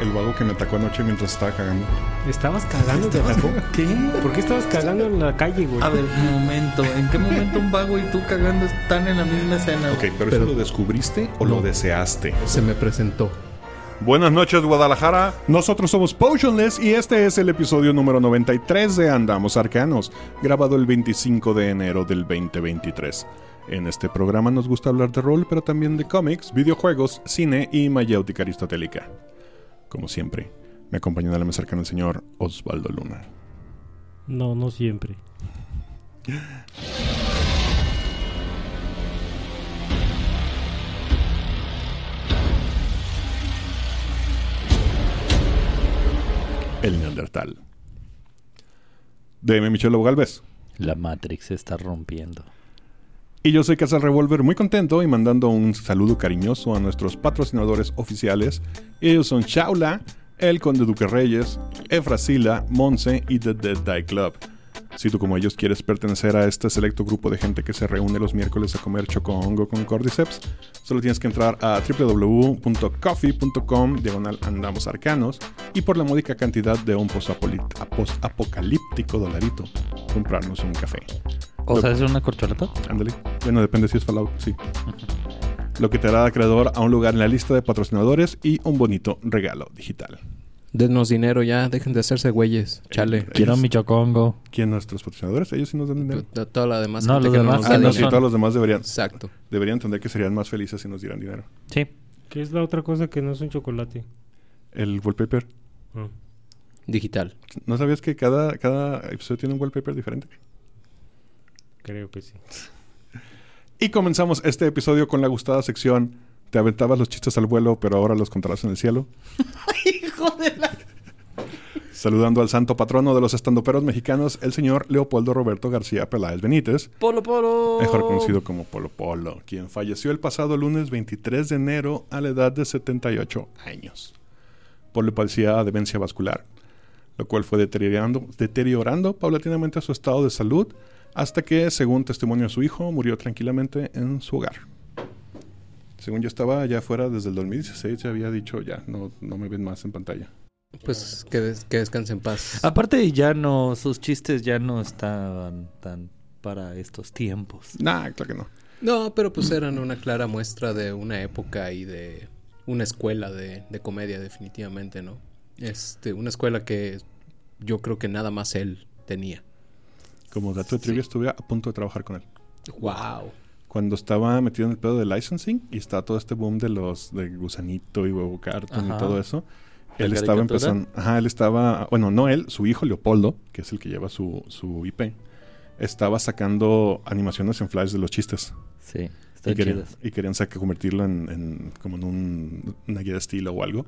El vago que me atacó anoche mientras estaba cagando. ¿Estabas cagando? ¿Te atacó? ¿Qué? ¿Por qué estabas cagando en la calle, güey? A ver, un momento. ¿En qué momento un vago y tú cagando están en la misma escena? Ok, pero, ¿eso lo descubriste o lo deseaste? Se me presentó. Buenas noches, Guadalajara. Nosotros somos Potionless y este es el episodio número 93 de Andamos Arcanos, grabado el 25 de enero del 2023. En este programa nos gusta hablar de rol, pero también de cómics, videojuegos, cine y mayéutica aristotélica. Como siempre, me acompaña a la mesa cercana el señor Osvaldo Luna. No, no siempre. El Neandertal. DM Michelo Galvez. La Matrix se está rompiendo. Y yo soy Casal Revolver, muy contento y mandando un saludo cariñoso a nuestros patrocinadores oficiales. Ellos son Shaula, El Conde Duque Reyes, Efrasila, Monse y The Dead Die Club. Si tú como ellos quieres pertenecer a este selecto grupo de gente que se reúne los miércoles a comer chocongo con Cordyceps, solo tienes que entrar a www.coffee.com diagonal andamos arcanos y por la módica cantidad de un post-apocalíptico dolarito, comprarnos un café. O sea, es una corcholata. Ándale. Bueno, depende si es Fallout, sí. Lo que te hará acreedor a un lugar en la lista de patrocinadores y un bonito regalo digital. Denos dinero ya, dejen de hacerse güeyes. Chale. Quiero mi chocongo. ¿Quién nuestros patrocinadores? Ellos sí nos dan dinero. To- Toda la demás No, gente los que demás ah, no dinero. sí, todos los demás deberían, Exacto. deberían entender que serían más felices si nos dieran dinero. Sí. ¿Qué es la otra cosa que no es un chocolate? El wallpaper. Ah. Digital. ¿No sabías que cada, cada episodio tiene un wallpaper diferente? Creo que sí. Y comenzamos este episodio con la gustada sección Te aventabas los chistes al vuelo, pero ahora los contarás en el cielo. Saludando al santo patrono de los estandoperos mexicanos, el señor Leopoldo Roberto García Peláez Benítez, Polo Polo. mejor conocido como Polo Polo, quien falleció el pasado lunes 23 de enero a la edad de 78 años. Polo padecía demencia vascular, lo cual fue deteriorando, deteriorando paulatinamente su estado de salud hasta que, según testimonio de su hijo, murió tranquilamente en su hogar. Según yo estaba allá afuera desde el 2016, ya había dicho ya, no, no me ven más en pantalla. Pues que, des- que descanse en paz. Aparte, ya no, sus chistes ya no estaban tan para estos tiempos. Nah, claro que no. No, pero pues eran una clara muestra de una época y de una escuela de, de comedia, definitivamente, ¿no? Este, una escuela que yo creo que nada más él tenía. Como dato de trivia, estuve a punto de trabajar con él. Wow. Cuando estaba metido en el pedo de licensing y está todo este boom de los de gusanito y huevo carton y todo eso, ¿La él estaba empezando, ajá, él estaba, bueno, no él, su hijo Leopoldo, que es el que lleva su, su IP, estaba sacando animaciones en flash de los chistes. Sí, Y querían, y querían sacar, convertirlo en, en- como en un, una guía de estilo o algo.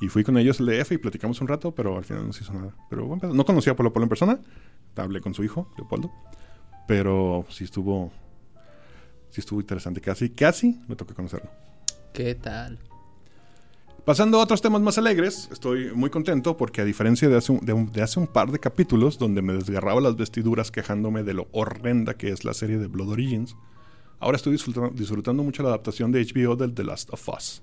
Y fui con ellos al DF y platicamos un rato, pero al final no se hizo nada. Pero buen pedo. no conocía a Polo Polo en persona. Hablé con su hijo, Leopoldo. Pero sí estuvo. Sí estuvo interesante. Casi, casi me tocó conocerlo. ¿Qué tal? Pasando a otros temas más alegres, estoy muy contento porque a diferencia de hace, un, de, un- de hace un par de capítulos donde me desgarraba las vestiduras quejándome de lo horrenda que es la serie de Blood Origins, ahora estoy disfrutando, disfrutando mucho la adaptación de HBO del The Last of Us.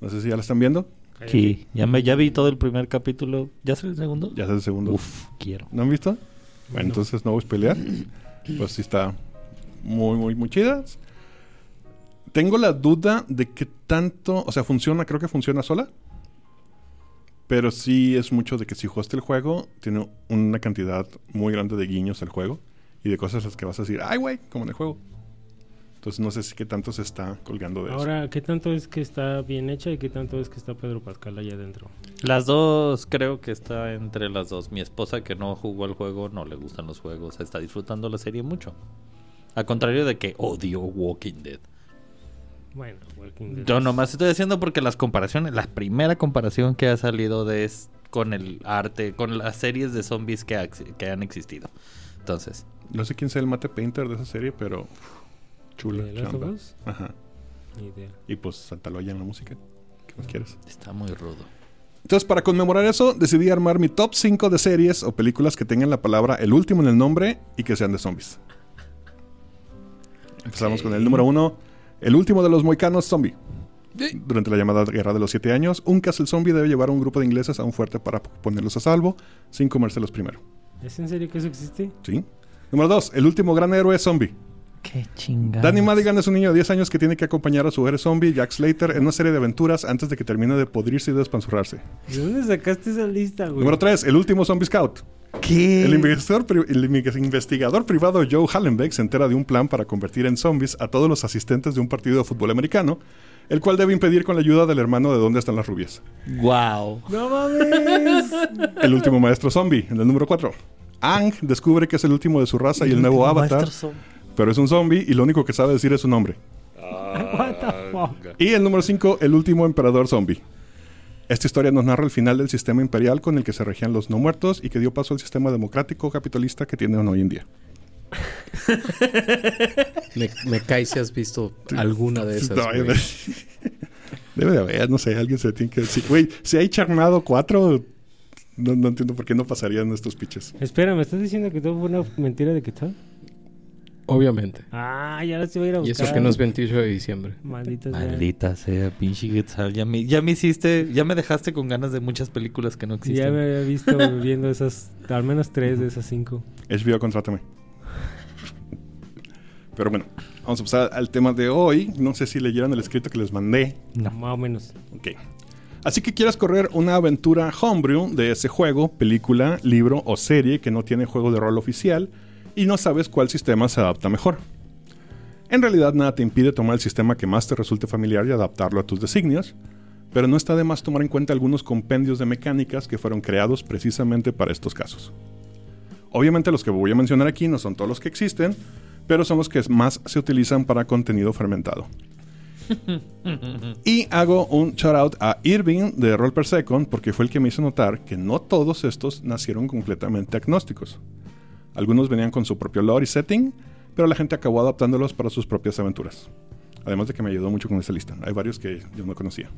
No sé si ya la están viendo. Sí, ya, me, ya vi todo el primer capítulo. ¿Ya salió el segundo? Ya es el segundo. Uf, quiero. ¿No han visto? Bueno, entonces no voy a pelear. Pues sí está muy, muy, muy chida. Tengo la duda de qué tanto, o sea, funciona, creo que funciona sola. Pero sí es mucho de que si jugaste el juego, tiene una cantidad muy grande de guiños al juego y de cosas a las que vas a decir, ay, güey, como en el juego. Entonces no sé si qué tanto se está colgando de eso. Ahora, ¿qué tanto es que está bien hecha y qué tanto es que está Pedro Pascal allá adentro? Las dos, creo que está entre las dos. Mi esposa que no jugó el juego, no le gustan los juegos, está disfrutando la serie mucho. A contrario de que odio Walking Dead. Bueno, Walking Dead. Yo nomás estoy diciendo porque las comparaciones, la primera comparación que ha salido de es con el arte, con las series de zombies que, ha- que han existido. Entonces, No sé quién sea el mate painter de esa serie, pero uf, chula. ¿De Last of chamba. Us? Ajá. Ni idea. Y pues Santaloya en la música. ¿Qué más quieres? está muy rudo. Entonces, para conmemorar eso, decidí armar mi top 5 de series o películas que tengan la palabra el último en el nombre y que sean de zombies. Empezamos con el número 1. El último de los moicanos zombie. Durante la llamada Guerra de los Siete Años, un castle zombie debe llevar a un grupo de ingleses a un fuerte para ponerlos a salvo, sin comérselos primero. ¿Es en serio que eso existe? ¿Sí? Número 2. El último gran héroe zombie. Qué chingada. Danny Madigan es un niño de 10 años que tiene que acompañar a su héroe zombie, Jack Slater, en una serie de aventuras antes de que termine de podrirse y despanzurrarse. ¿De dónde sacaste esa lista, güey? Número 3. El último zombie scout. ¿Qué? El investigador, el investigador privado Joe Hallenbeck se entera de un plan para convertir en zombies a todos los asistentes de un partido de fútbol americano, el cual debe impedir con la ayuda del hermano de dónde están las rubias. Wow. ¡No mames! El último maestro zombie, en el número 4. Ang descubre que es el último de su raza y el nuevo avatar, pero es un zombie y lo único que sabe decir es su nombre. What the fuck? Y el número 5, el último emperador zombie. Esta historia nos narra el final del sistema imperial con el que se regían los no muertos y que dio paso al sistema democrático capitalista que tienen hoy en día. Me, me cae si has visto alguna de esas. No, debe, debe de haber, no sé, alguien se tiene que decir. Güey, si hay Charnado 4, no, no entiendo por qué no pasarían estos pitches. Espera, ¿me estás diciendo que todo fue una mentira de qué tal? Obviamente. Ah, ya sí voy a ir a Y buscar. eso que no es 28 de diciembre. Maldita sea. Maldita sea, pinche Quetzal. Ya me, ya me hiciste, ya me dejaste con ganas de muchas películas que no existen. Ya me había visto viendo esas, al menos tres de esas cinco. HBO, contrátame. Pero bueno, vamos a pasar al tema de hoy. No sé si leyeron el escrito que les mandé. No. Más o menos. Ok. Así que quieras correr una aventura homebrew de ese juego, película, libro o serie que no tiene juego de rol oficial y no sabes cuál sistema se adapta mejor. En realidad nada te impide tomar el sistema que más te resulte familiar y adaptarlo a tus designios, pero no está de más tomar en cuenta algunos compendios de mecánicas que fueron creados precisamente para estos casos. Obviamente los que voy a mencionar aquí no son todos los que existen, pero son los que más se utilizan para contenido fermentado. Y hago un shout out a Irving de Roll Per Second porque fue el que me hizo notar que no todos estos nacieron completamente agnósticos. Algunos venían con su propio lore y setting, pero la gente acabó adaptándolos para sus propias aventuras. Además de que me ayudó mucho con esta lista. Hay varios que yo no conocía.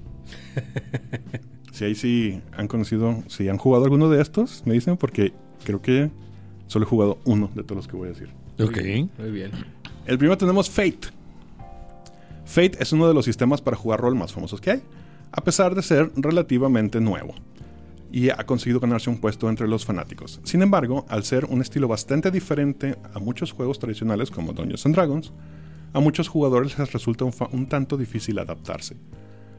si ahí sí han conocido, si han jugado alguno de estos, me dicen porque creo que solo he jugado uno de todos los que voy a decir. Ok. Muy bien. El primero tenemos Fate. Fate es uno de los sistemas para jugar rol más famosos que hay, a pesar de ser relativamente nuevo. Y ha conseguido ganarse un puesto entre los fanáticos. Sin embargo, al ser un estilo bastante diferente a muchos juegos tradicionales como Dungeons and Dragons, a muchos jugadores les resulta un, tanto difícil adaptarse.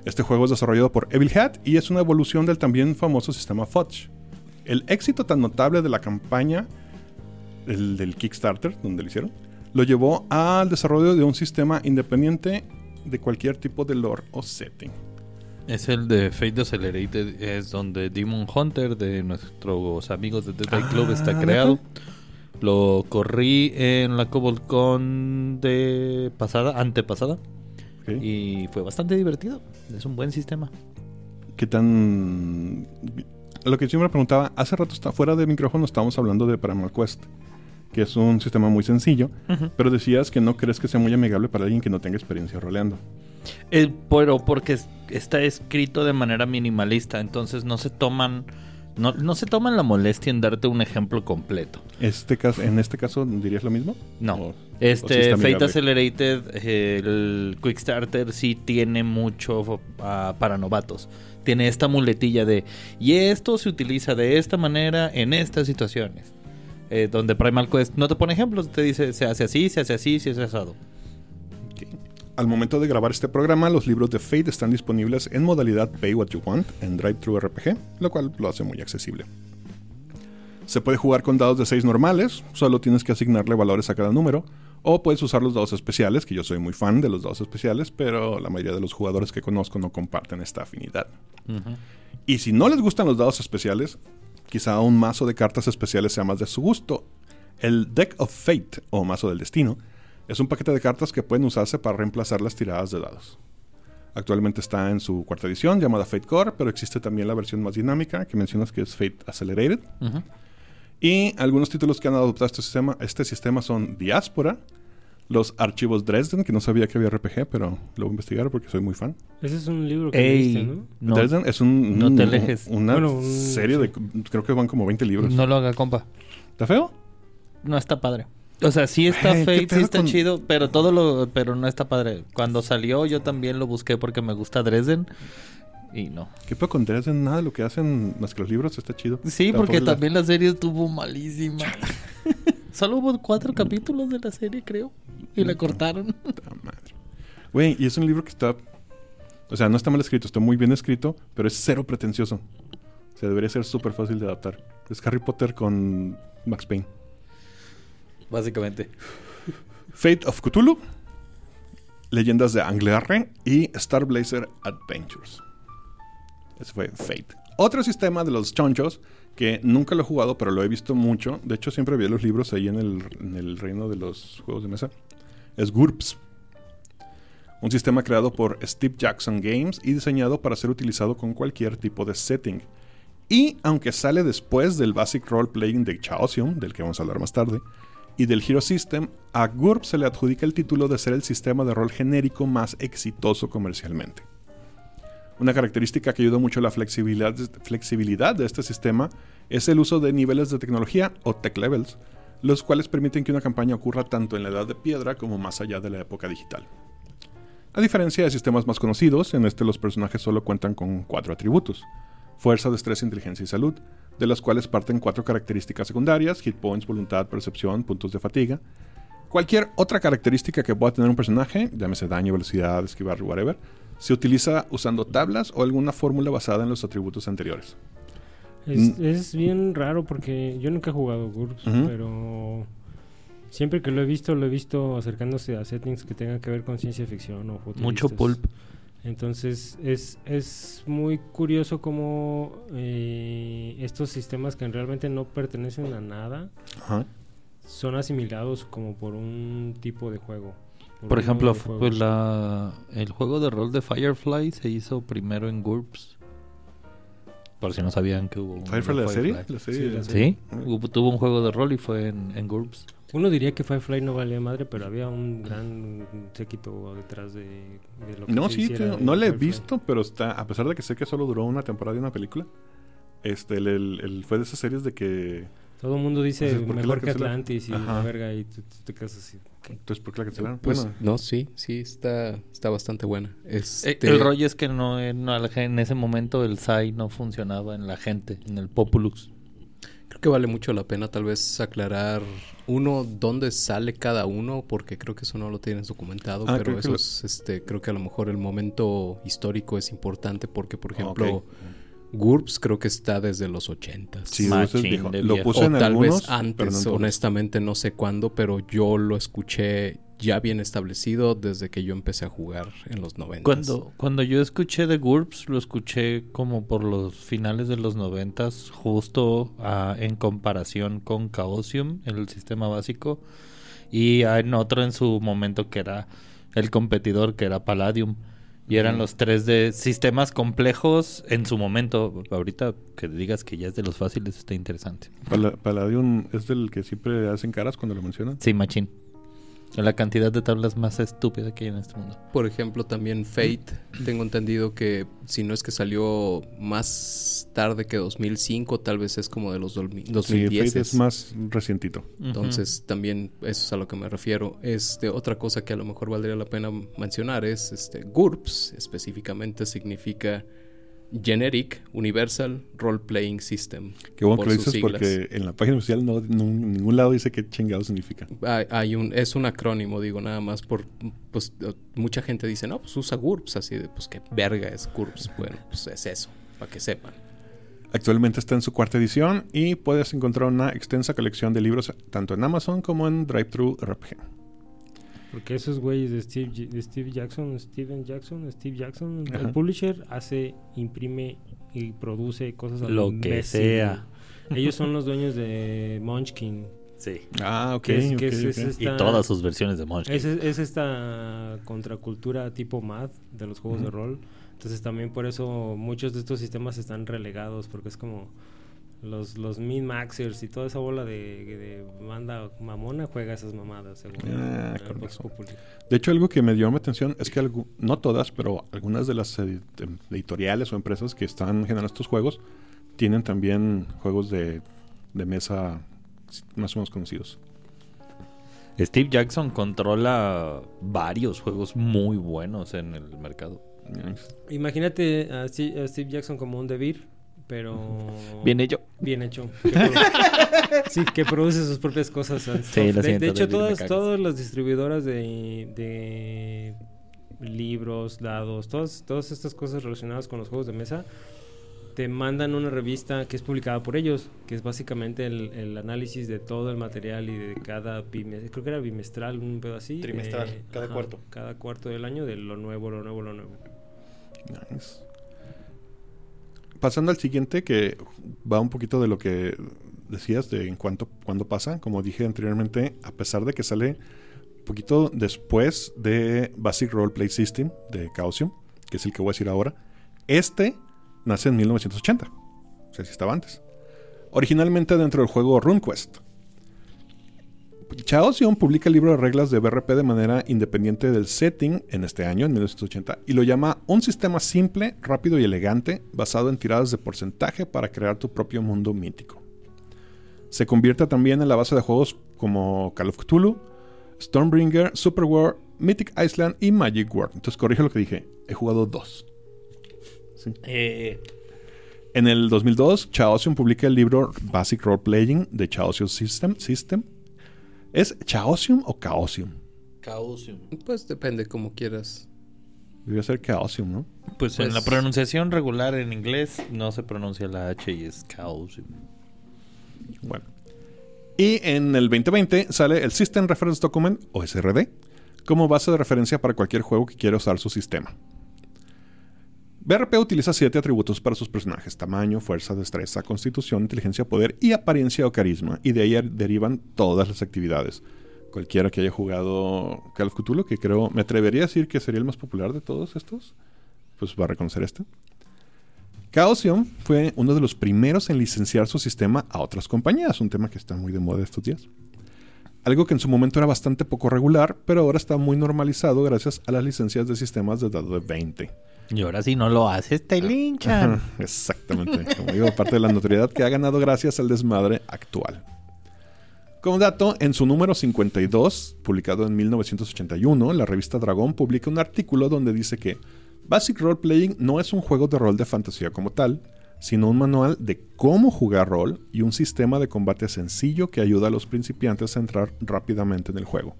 Este juego es desarrollado por Evil Hat y es una evolución del también famoso sistema Fudge. El éxito tan notable de la campaña el del Kickstarter, donde lo hicieron, lo llevó al desarrollo de un sistema independiente de cualquier tipo de lore o setting. Es el de Fate Accelerated, es donde Demon Hunter de nuestros amigos de Dead Eye Club Ah, está creado. Lo corrí en la CobolCon de pasada, antepasada, y fue bastante divertido. Es un buen sistema. ¿Qué tan...? Lo que yo me preguntaba, hace rato está, fuera de micrófono estábamos hablando de Primal Quest, que es un sistema muy sencillo, pero decías que no crees que sea muy amigable para alguien que no tenga experiencia roleando. Eh, pero porque es- está escrito de manera minimalista, entonces no se toman, no, no se toman la molestia en darte un ejemplo completo. Este caso, ¿En este caso dirías lo mismo? No. ¿O- o sí Este está Fate? Accelerated, el Quickstarter sí tiene mucho ah, para novatos. Tiene esta muletilla de y esto se utiliza de esta manera en estas situaciones. Eh, donde Primal Quest no te pone ejemplos, te dice se hace así, se hace así, se hace asado. Al momento de grabar este programa, los libros de Fate están disponibles en modalidad Pay What You Want en DriveThru RPG, lo cual lo hace muy accesible. Se puede jugar con dados de 6 normales, solo tienes que asignarle valores a cada número, o puedes usar los dados especiales, que yo soy muy fan de los dados especiales, pero la mayoría de los jugadores que conozco no comparten esta afinidad. Y si no les gustan los dados especiales, quizá un mazo de cartas especiales sea más de su gusto. El Deck of Fate, o mazo del destino, es un paquete de cartas que pueden usarse para reemplazar las tiradas de dados. Actualmente está en su cuarta edición llamada Fate Core, pero existe también la versión más dinámica que mencionas que es Fate Accelerated. Y algunos títulos que han adoptado este sistema, este sistema son Diáspora, los archivos Dresden, que no sabía que había RPG, pero lo voy a investigar porque soy muy fan. Ese es un libro que Ey, leíste, ¿no? no, Dresden es un, no un- te alejes. una Bueno, un- serie de, creo que van como 20 libros. no lo haga, compa. ¿Está feo? No está padre. O sea, sí está Ay, ¿qué Fate, sí está con- chido, pero todo lo, pero no está padre. Cuando salió yo también lo busqué porque me gusta Dresden y no. ¿Qué puedo con Dresden? Nada de lo que hacen más que los libros está chido. Sí, Tampoco porque la- también la serie estuvo malísima. Solo hubo cuatro capítulos de la serie, creo, y la cortaron. Puta madre. Güey, y es un libro que está. O sea, no está mal escrito, está muy bien escrito, pero es cero pretencioso. O sea, debería ser súper fácil de adaptar. Es Harry Potter con Max Payne. Básicamente. Fate of Cthulhu, Leyendas de Anglearre y Star Blazer Adventures. Ese fue Fate. Otro sistema de los chonchos que nunca lo he jugado, pero lo he visto mucho. De hecho, siempre vi los libros ahí en el, en el reino de los juegos de mesa. Es GURPS. Un sistema creado por Steve Jackson Games y diseñado para ser utilizado con cualquier tipo de setting. Y aunque sale después del Basic Role Playing de Chaosium, del que vamos a hablar más tarde, y del Hero System, a GURP se le adjudica el título de ser el sistema de rol genérico más exitoso comercialmente. Una característica que ayuda mucho a la flexibilidad, flexibilidad de este sistema es el uso de niveles de tecnología o tech levels, los cuales permiten que una campaña ocurra tanto en la edad de piedra como más allá de la época digital. A diferencia de sistemas más conocidos, en este los personajes solo cuentan con cuatro atributos: fuerza, destreza, inteligencia y salud, de las cuales parten cuatro características secundarias: hit points, voluntad, percepción, puntos de fatiga. Cualquier otra característica que pueda tener un personaje, llámese daño, velocidad, esquivar, whatever, se utiliza usando tablas o alguna fórmula basada en los atributos anteriores. Es, Mm. es bien raro porque yo nunca he jugado GURPS, Ujú. pero siempre que lo he visto, lo he visto acercándose a settings que tengan que ver con ciencia ficción o futuristas. Mucho pulp. Entonces es, es muy curioso cómo eh, estos sistemas que realmente no pertenecen a nada Ajá. son asimilados como por un tipo de juego. Por ejemplo, pues la, el juego de rol de Firefly se hizo primero en GURPS. Por si no sabían que hubo un ¿Firefly de la serie? La serie. Sí, la Sí, hubo- tuvo un juego de rol y fue en, en GURPS. Uno diría que Firefly no valía madre, pero había un gran séquito detrás de, de lo que No, se sí, tío, no la he visto, pero está, a pesar de que sé que solo duró una temporada y una película, este, el, el- el- fue de esas series de que, Todo el mundo dice Entonces, ¿por qué la mejor que? Atlantis y Ajá. la verga y tú, tú te quedas así. ¿qué? entonces, ¿por qué la cancelaron? Pues bueno, no, sí, sí, está, está bastante buena. Eh, Este, El rollo es que no, eh, no, en ese momento el SAI no funcionaba en la gente, en el Populus. Creo que vale mucho la pena tal vez aclarar, uno, dónde sale cada uno, porque creo que eso no lo tienes documentado, Ah, pero eso lo- es, este, creo que a lo mejor el momento histórico es importante porque, por ejemplo, Ok. GURPS creo que está desde los 80 sí, Machín eso es viejo. de Lo puse o en tal algunos, vez no antes, honestamente no sé cuándo, pero yo lo escuché ya bien establecido desde que yo empecé a jugar en los 90. Cuando, cuando yo escuché de GURPS, lo escuché como por los finales de los noventas, justo ah, en comparación con Chaosium, el sistema básico, y en otro en su momento que era el competidor, que era Palladium. Y eran los tres de sistemas complejos en su momento. Ahorita que digas que ya es de los fáciles está interesante. Pala- Palladium es del que siempre hacen caras cuando lo mencionan. Sí, machín. La cantidad de tablas más estúpida que hay en este mundo. Por ejemplo, también Fate, tengo entendido que si no es que salió más tarde que 2005, tal vez es como de los dolmi- Sí, 2010. Fate es más recientito. Entonces, también eso es a lo que me refiero. Este, otra cosa que a lo mejor valdría la pena mencionar es este GURPS, específicamente significa Generic Universal Role Playing System. Qué bueno por que lo dices porque en la página oficial no, ningún lado dice qué chingado significa. Hay, hay un, es un acrónimo, digo, nada más por, pues, mucha gente dice, no, pues usa GURPS, así de, pues qué verga es GURPS. Bueno, pues es eso, para que sepan. Actualmente está en su cuarta edición y puedes encontrar una extensa colección de libros tanto en Amazon como en DriveThru RPG. Porque esos güeyes de Steve, J- de Steve Jackson, Steven Jackson, Steve Jackson, Ajá. el publisher hace, imprime y produce cosas a Lo que imbécil. sea. Ellos son los dueños de Munchkin. Sí. Ah, ok. Que es- ok, que es- ok. es esta- Y todas sus versiones de Munchkin. Es, es esta contracultura tipo MAD de los juegos de rol. Entonces también por eso muchos de estos sistemas están relegados porque es como los, los min-maxers y toda esa bola de, de banda mamona juega esas mamadas según Ah, el Vox. Populi. De hecho, algo que me dio mi atención es que algu- no todas, pero algunas de las em, editoriales o empresas que están generando estos juegos tienen también juegos de, de mesa más o menos conocidos. Steve Jackson controla varios juegos muy buenos en el mercado. Imagínate a Steve, a Steve Jackson como un Devir, pero... Bien hecho. Bien hecho. Que sí, que produce sus propias cosas. Sí, de, siento, de hecho, todas, todas las distribuidoras de, de libros, dados, todas, todas estas cosas relacionadas con los juegos de mesa, te mandan una revista que es publicada por ellos, que es básicamente el, el análisis de todo el material y de cada bimestral, creo que era bimestral, un pedo así. Trimestral, eh, cada ajá, cuarto. Cada cuarto del año, de lo nuevo, lo nuevo, lo nuevo. Nice. Pasando al siguiente, que va un poquito de lo que decías de en cuanto cuándo pasa. Como dije anteriormente, a pesar de que sale un poquito después de Basic Role Play System de Chaosium, que es el que voy a decir ahora, este nace en 1980. O sea, si estaba antes. Originalmente dentro del juego RuneQuest. Chaosium publica el libro de reglas de BRP de manera independiente del setting en este año, en 1980, y lo llama un sistema simple, rápido y elegante, basado en tiradas de porcentaje para crear tu propio mundo mítico. Se convierte también en la base de juegos como Call of Cthulhu, Stormbringer, Superwar, Mythic Island y Magic World. Entonces corrijo lo que dije, he jugado dos. Sí. Eh, En el 2002, Chaosium publica el libro Basic Role Playing de Chaosium System. System. ¿Es Chaosium o Chaosium? Chaosium. Pues depende como quieras. Debería ser Chaosium, ¿no? Pues, en Pues- la pronunciación regular en inglés no se pronuncia la H y es Chaosium. Bueno. Y en el 2020 sale el System Reference Document, o SRD, como base de referencia para cualquier juego que quiera usar su sistema. BRP utiliza siete atributos para sus personajes: tamaño, fuerza, destreza, constitución, inteligencia, poder y apariencia o carisma. Y de ahí derivan todas las actividades. Cualquiera que haya jugado Call of Cthulhu, que creo, me atrevería a decir que sería el más popular de todos estos, pues va a reconocer este. Chaosium fue uno de los primeros en licenciar su sistema a otras compañías, un tema que está muy de moda estos días. Algo que en su momento era bastante poco regular, pero ahora está muy normalizado gracias a las licencias de sistemas de dado de 20. Y ahora si no lo haces, te linchan. Ajá, Exactamente. Como digo, parte de la notoriedad que ha ganado gracias al desmadre actual. Como dato, en su número 52, publicado en 1981, la revista Dragón publica un artículo donde dice que Basic Role Playing no es un juego de rol de fantasía como tal, sino un manual de cómo jugar rol y un sistema de combate sencillo que ayuda a los principiantes a entrar rápidamente en el juego.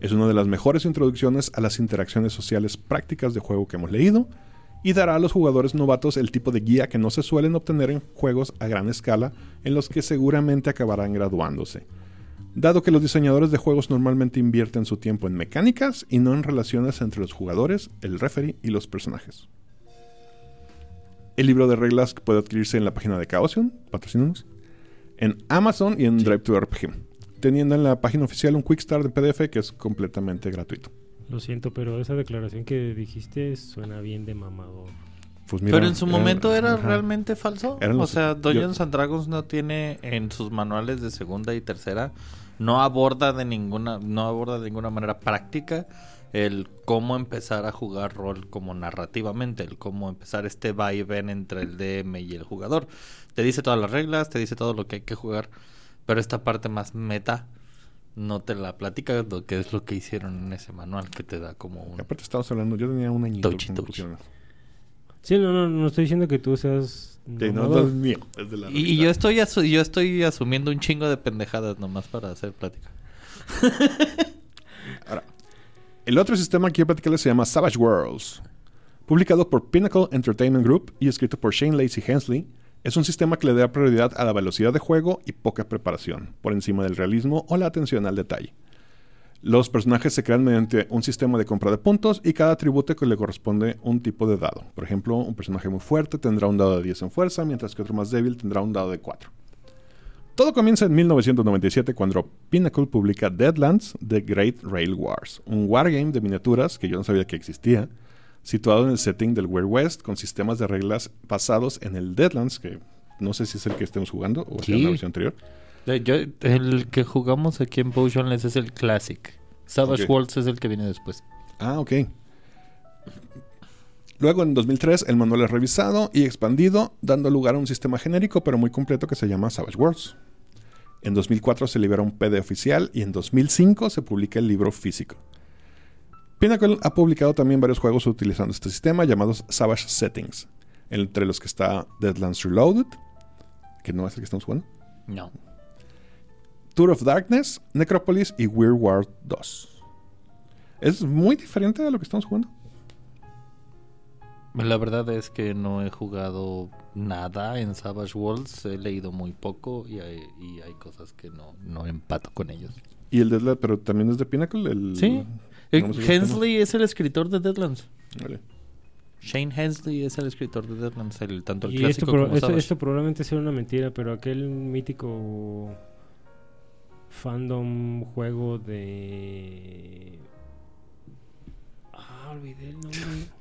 Es una de las mejores introducciones a las interacciones sociales prácticas de juego que hemos leído y dará a los jugadores novatos el tipo de guía que no se suelen obtener en juegos a gran escala en los que seguramente acabarán graduándose. Dado que los diseñadores de juegos normalmente invierten su tiempo en mecánicas y no en relaciones entre los jugadores, el referee y los personajes. El libro de reglas puede adquirirse en la página de Chaosium, patrocínanos, en Amazon y en Drive to RPG, teniendo en la página oficial un Quick Start de PDF que es completamente gratuito. Lo siento, pero esa declaración que dijiste suena bien de mamador. Pues mira, Pero en su era- momento era ajá. realmente falso. Eran o los- sea, yo- Dungeons and Dragons no tiene en sus manuales de segunda y tercera, no aborda de ninguna, no aborda de ninguna manera práctica el cómo empezar a jugar rol como narrativamente, el cómo empezar este va y ven entre el DM y el jugador. Te dice todas las reglas, te dice todo lo que hay que jugar, pero esta parte más meta no te la platica, lo que es lo que hicieron en ese manual que te da como un Y aparte estamos hablando, yo tenía un añito. Touchy, touchy. Sí, no, no, no estoy diciendo que tú seas... Sí, no, no es mío, es de la Y, yo estoy asu- yo estoy asumiendo un chingo de pendejadas nomás para hacer plática. Ahora, el otro sistema que quiero platicarles se llama Savage Worlds. Publicado por Pinnacle Entertainment Group y escrito por Shane Lacey Hensley, es un sistema que le da prioridad a la velocidad de juego y poca preparación, por encima del realismo o la atención al detalle. Los personajes se crean mediante un sistema de compra de puntos y cada atributo que le corresponde un tipo de dado. Por ejemplo, un personaje muy fuerte tendrá un dado de 10 en fuerza, mientras que otro más débil tendrá un dado de 4. Todo comienza en 1997 cuando Pinnacle publica Deadlands The Great Rail Wars, un wargame de miniaturas que yo no sabía que existía, situado en el setting del Weird West con sistemas de reglas basados en el Deadlands, que no sé si es el que estemos jugando o si es la versión anterior. Yo- el que jugamos aquí en Potionless es el Classic. Savage. Worlds es el que viene después. Ah, ok. Luego, en 2003, el manual es revisado y expandido, dando lugar a un sistema genérico pero muy completo que se llama Savage Worlds. En 2004 se libera un PD oficial y en 2005 se publica el libro físico. Pinnacle ha publicado también varios juegos utilizando este sistema llamados Savage Settings, entre los que está Deadlands Reloaded, que no es el que estamos jugando, No. Tour of Darkness, Necropolis y Weird War 2. Es muy diferente de lo que estamos jugando. La verdad es que no he jugado nada en Savage Worlds. He leído muy poco y hay, y hay cosas que no, no empato con ellos. Y el Deadlands, pero también es de Pinnacle. El... Sí. Eh, Hensley es el escritor de Deadlands. Vale. Shane Hensley es el escritor de Deadlands, el, tanto el Y esto, clásico pro- como esto, esto probablemente sea una mentira, pero aquel mítico fandom juego de... Ah, olvidé el nombre.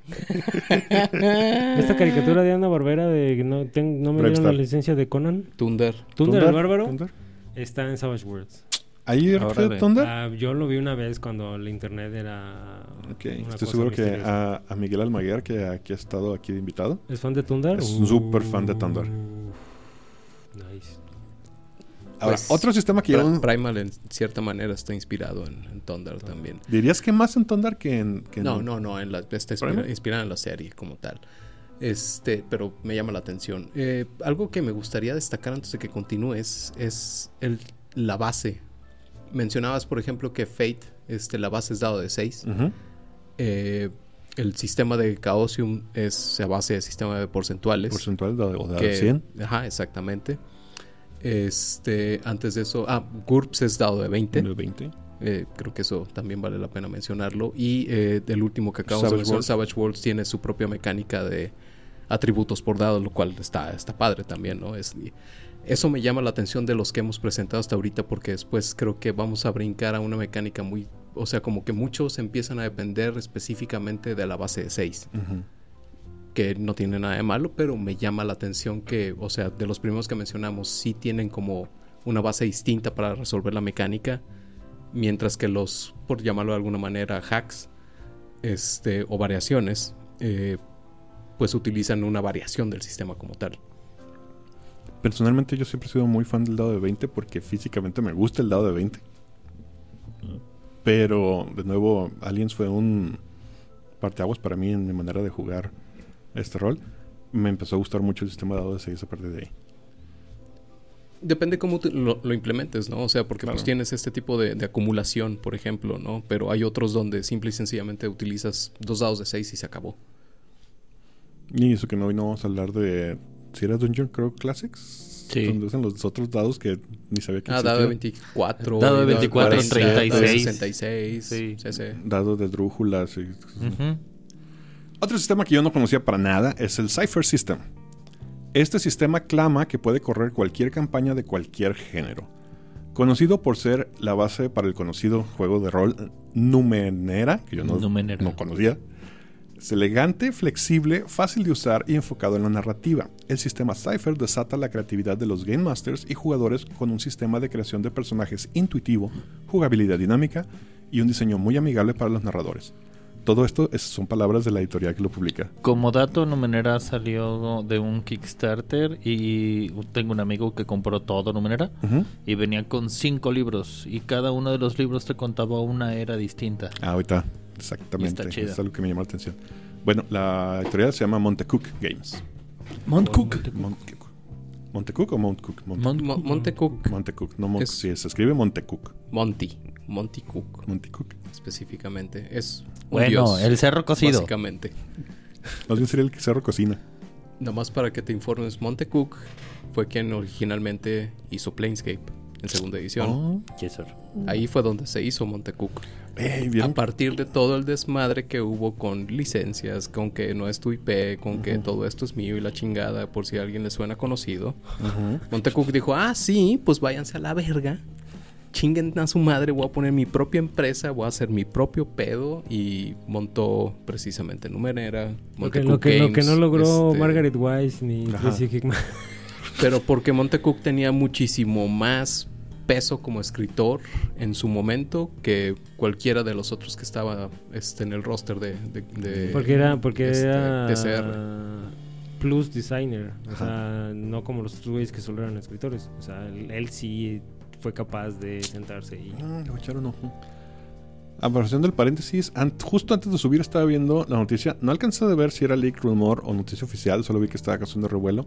Esta caricatura de Ana Barbera de que no, ten- no me dieron Bravestar. la licencia de Conan. Thunder. Thunder, el Bárbaro Thunder. está en Savage Worlds. ¿Ahí Órale. fue Thunder? Ah, yo lo vi una vez cuando el internet era... ok. Estoy seguro que a, a Miguel Almaguer, que aquí ha estado aquí de invitado. ¿Es fan de Thunder? Es un súper fan de Thunder. Nice. Ahora, Pues, otro sistema que yo... Primal en cierta manera está inspirado en, en Thunder también. ¿Dirías que más en Thunder que en... que en- No, no, no, en la, está inspira- ¿Primal? inspirada en la serie como tal. Este, pero me llama la atención. Eh, algo que me gustaría destacar antes de que continúes es el, la base. Mencionabas, por ejemplo, que Fate, este, la base es dado de 6. Ujú. el sistema de Chaosium es a base de sistema de porcentuales. Porcentual de, o de que- 100. Ajá, exactamente. Este, antes de eso, ah, GURPS es dado de 20. de 20. Eh, creo que eso también vale la pena mencionarlo. Y eh, el último que acabamos de mencionar. Savage Worlds, tiene su propia mecánica de atributos por dado, lo cual está, está padre también, ¿no? Es, eso me llama la atención de los que hemos presentado hasta ahorita, porque después creo que vamos a brincar a una mecánica muy. O sea, como que muchos empiezan a depender específicamente de la base de 6 Ujú. que no tiene nada de malo, pero me llama la atención que, o sea, de los primeros que mencionamos, sí tienen como una base distinta para resolver la mecánica, mientras que los, por llamarlo de alguna manera, hacks este, o variaciones, eh, pues utilizan una variación del sistema como tal. Personalmente yo siempre he sido muy fan del dado de 20 porque físicamente me gusta el dado de 20. Pero, de nuevo, Aliens fue un parteaguas para mí en mi manera de jugar este rol. Me empezó a gustar mucho el sistema de dado de 6 a partir de ahí. Depende cómo lo, lo implementes, ¿no? O sea, porque Claro. pues tienes este tipo de, de acumulación, por ejemplo, ¿no? Pero hay otros donde simple y sencillamente utilizas dos dados de 6 y se acabó. Y eso que no, hoy no vamos a hablar de... Si era Dungeon Crawl Classics. Sí. Donde usan los otros dados que ni sabía que Ah, dado de existían. 24. Dado de y 24, 40, 36. 66. Sí. Sí, sí. Dados de Ujú. Otro sistema que yo no conocía para nada es el Cypher System. Este sistema clama que puede correr cualquier campaña de cualquier género. Conocido por ser la base para el conocido juego de rol Numenera, que yo no, Numenera. no conocía. Es elegante, flexible, fácil de usar y enfocado en la narrativa. El sistema Cypher desata la creatividad de los Game Masters y jugadores con un sistema de creación de personajes intuitivo, jugabilidad dinámica y un diseño muy amigable para los narradores. Todo esto es- son palabras de la editorial que lo publica. Como dato, Numenera salió de un Kickstarter y tengo un amigo que compró todo Numenera Ujú. y venía con cinco libros y cada uno de los libros te contaba una era distinta. Ah, ahorita, exactamente. Está. Es algo que me llamó la atención. Bueno, la editorial se llama Montecook Games. Montcook. Montecook. ¿Montecook o Mount Cook? Monte- Mon- Mo- Montecook. Montecook, no Mont Es- sí, se escribe Montecook. Monty. Monty Cook, Montecook. específicamente. Es un Bueno, dios, el cerro cocido. Básicamente. Más bien sería el que Cerro Cocina. Nada más para que te informes, Montecook fue quien originalmente hizo Planescape. En segunda edición. Oh, yes, sir. Ahí fue donde se hizo Montecook. Ey, A partir de todo el desmadre que hubo con licencias, con que no es tu IP, con que todo esto es mío y la chingada, por si a alguien le suena conocido. Ujú. Montecook dijo, ah, sí, pues váyanse a la verga. Chinguen a su madre, voy a poner mi propia empresa, voy a hacer mi propio pedo. Y montó precisamente Numenera, Lo que, Montecook lo, que, lo que no logró este, Margaret Wise ni. Tracy Hickman. Pero porque Montecook tenía muchísimo más peso como escritor en su momento que cualquiera de los otros que estaba este, en el roster de... de- de- Porque era, porque este, era TCR. plus designer. O Ajá. sea, no como los otros güeyes que solo eran escritores. O sea, él, él sí fue capaz de sentarse y... Ah, le voy a echar un ojo. Aparición del paréntesis, an- justo antes de subir estaba viendo la noticia. No alcancé de ver si era leak, rumor o noticia oficial, solo vi que estaba causando revuelo.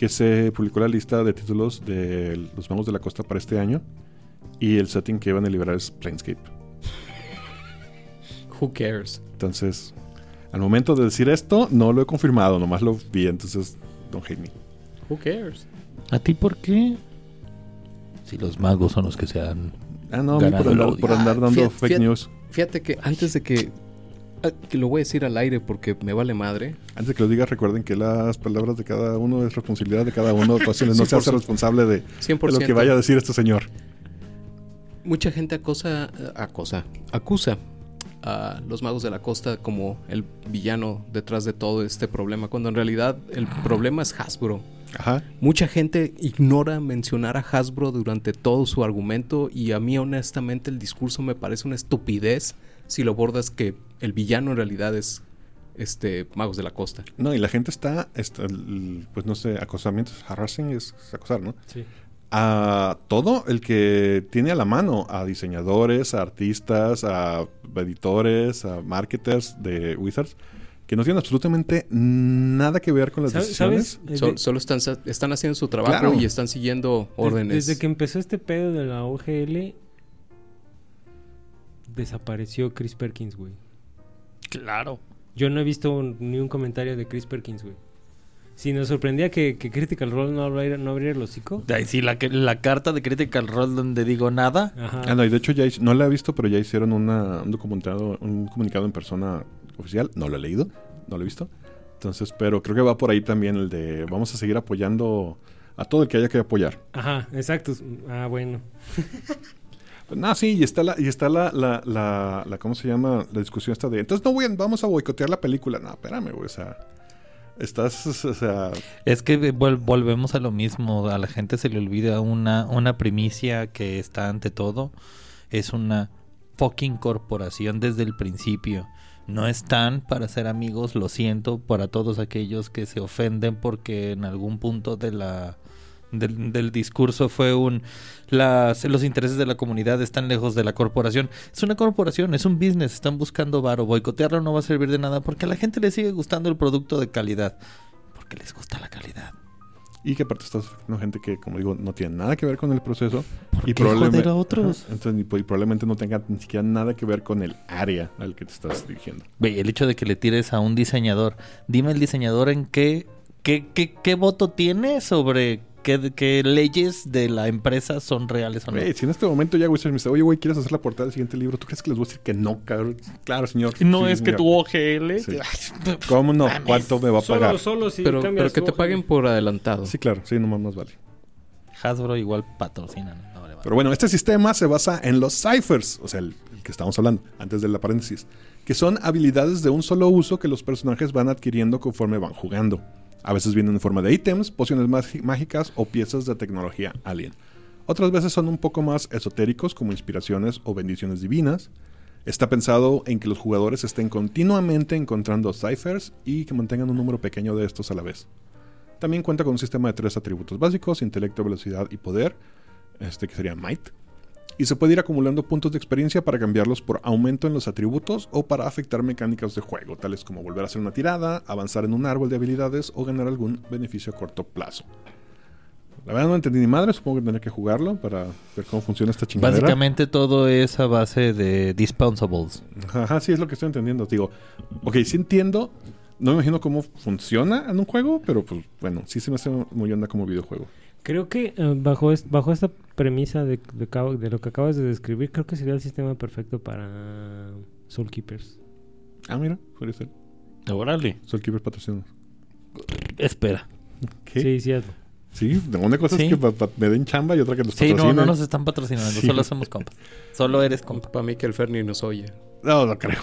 Que se publicó la lista de títulos de los Magos de la Costa para este año. Y el setting que iban a liberar es Planescape. Who cares? Entonces, al momento de decir esto, no lo he confirmado, nomás lo vi, entonces, don't hate me. Who cares? ¿A ti por qué? Si los magos son los que se han... Ah, no, a mí por andar, odio. por andar Ah, dando fíjate- fake fíjate- news. Fíjate que antes de que... ah, que lo voy a decir al aire porque me vale madre. Antes de que lo digas, recuerden que las palabras de cada uno es responsabilidad de cada uno. Ocasiones no se hace responsable de, 100%. de lo que vaya a decir este señor. Mucha gente acosa, acosa, acusa a los magos de la costa como el villano detrás de todo este problema, cuando en realidad el problema es Hasbro. Ajá. Mucha gente ignora mencionar a Hasbro durante todo su argumento y a mí honestamente el discurso me parece una estupidez si lo bordas que el villano en realidad es este magos de la costa. No, y la gente está, está, pues no sé, acosamiento, harassing es acosar, ¿no? Sí. A todo el que tiene a la mano, a diseñadores, a artistas, a editores, a marketers de Wizards, que no tienen absolutamente nada que ver con las ¿Sabes? decisiones. Desde- solo están, están haciendo su trabajo Claro. y están siguiendo órdenes. Desde que empezó este pedo de la OGL, desapareció Chris Perkins, güey. Claro. Yo no he visto un- ni un comentario de Chris Perkins, güey. Si nos sorprendía que, que Critical Role no abriera, no abriera el hocico. Ahí sí, la, que- la carta de Critical Role donde digo nada. Ajá. Ah, no, y de hecho ya no la he visto, pero ya hicieron una- un documentado, un comunicado en persona oficial. No lo he leído, no lo he visto. Entonces, pero creo que va por ahí también el de vamos a seguir apoyando a todo el que haya que apoyar. Ajá, exacto. Ah, bueno. Pues, no, sí, y está la, y está la, la, la, ¿cómo se llama? La discusión esta de, entonces no voy a- vamos a boicotear la película. No, espérame, güey, o sea, estás, o sea, Es que vol- volvemos a lo mismo. A la gente se le olvida una, una primicia que está ante todo. Es una fucking corporación desde el principio. No están para ser amigos, lo siento, para todos aquellos que se ofenden porque en algún punto de la del, del discurso fue un las, los intereses de la comunidad están lejos de la corporación. Es una corporación, es un business, están buscando varo. Boicotearlo no va a servir de nada porque a la gente le sigue gustando el producto de calidad. Porque les gusta la calidad. y que aparte estás afectando gente que, como digo, no tiene nada que ver con el proceso. ¿Por y qué probablemente- a otros? Ajá, entonces, y, y probablemente no tenga ni siquiera nada que ver con el área al que te estás dirigiendo. Ve, el hecho de que le tires a un diseñador, dime el diseñador en qué, qué, qué, qué voto tiene sobre qué, qué leyes de la empresa son reales o no. Si en este momento ya Wizards me dice, oye, güey, ¿quieres hacer la portada del siguiente libro? ¿Tú crees que les voy a decir que no, cabrón? Claro, señor. No Sí, es que tu OGL. Sí. ¿Cómo no? ¿Cuánto me va a pagar? Solo, solo si pero, pero que te paguen por adelantado. Sí, claro, sí, no más vale. Hasbro igual patrocina. ¿no? No vale, vale. Pero bueno, este sistema se basa en los ciphers, o sea, el, el que estamos hablando antes de la paréntesis, que son habilidades de un solo uso que los personajes van adquiriendo conforme van jugando. A veces vienen en forma de ítems, pociones mágicas o piezas de tecnología alien. Otras veces son un poco más esotéricos como inspiraciones o bendiciones divinas. Está pensado en que los jugadores estén continuamente encontrando ciphers y que mantengan un número pequeño de estos a la vez. También cuenta con un sistema de tres atributos básicos, intelecto, velocidad y poder, este que sería might. Y se puede ir acumulando puntos de experiencia para cambiarlos por aumento en los atributos o para afectar mecánicas de juego, tales como volver a hacer una tirada, avanzar en un árbol de habilidades o ganar algún beneficio a corto plazo. La verdad no entendí ni madre, supongo que tendré que jugarlo para ver cómo funciona esta chingadera. Básicamente todo es a base de dispensables. Ajá, sí es lo que estoy entendiendo. Digo, ok, sí entiendo, no me imagino cómo funciona en un juego, pero pues bueno, sí se me hace muy onda como videojuego. Creo que eh, bajo, es- bajo esta premisa de, de, lo que acabas de describir, creo que sería el sistema perfecto para Soul Keepers. Ah, mira, podría ser. Órale. Soulkeeper patrocina. Espera. ¿Qué? Sí, sí, hazlo. Sí, una cosa Sí. es que pa- pa- me den chamba y otra que los Sí, no, patrocinen. no nos están patrocinando. Sí. Solo somos compas. Solo eres compa. Para mí que el Ferni nos oye. No, no creo.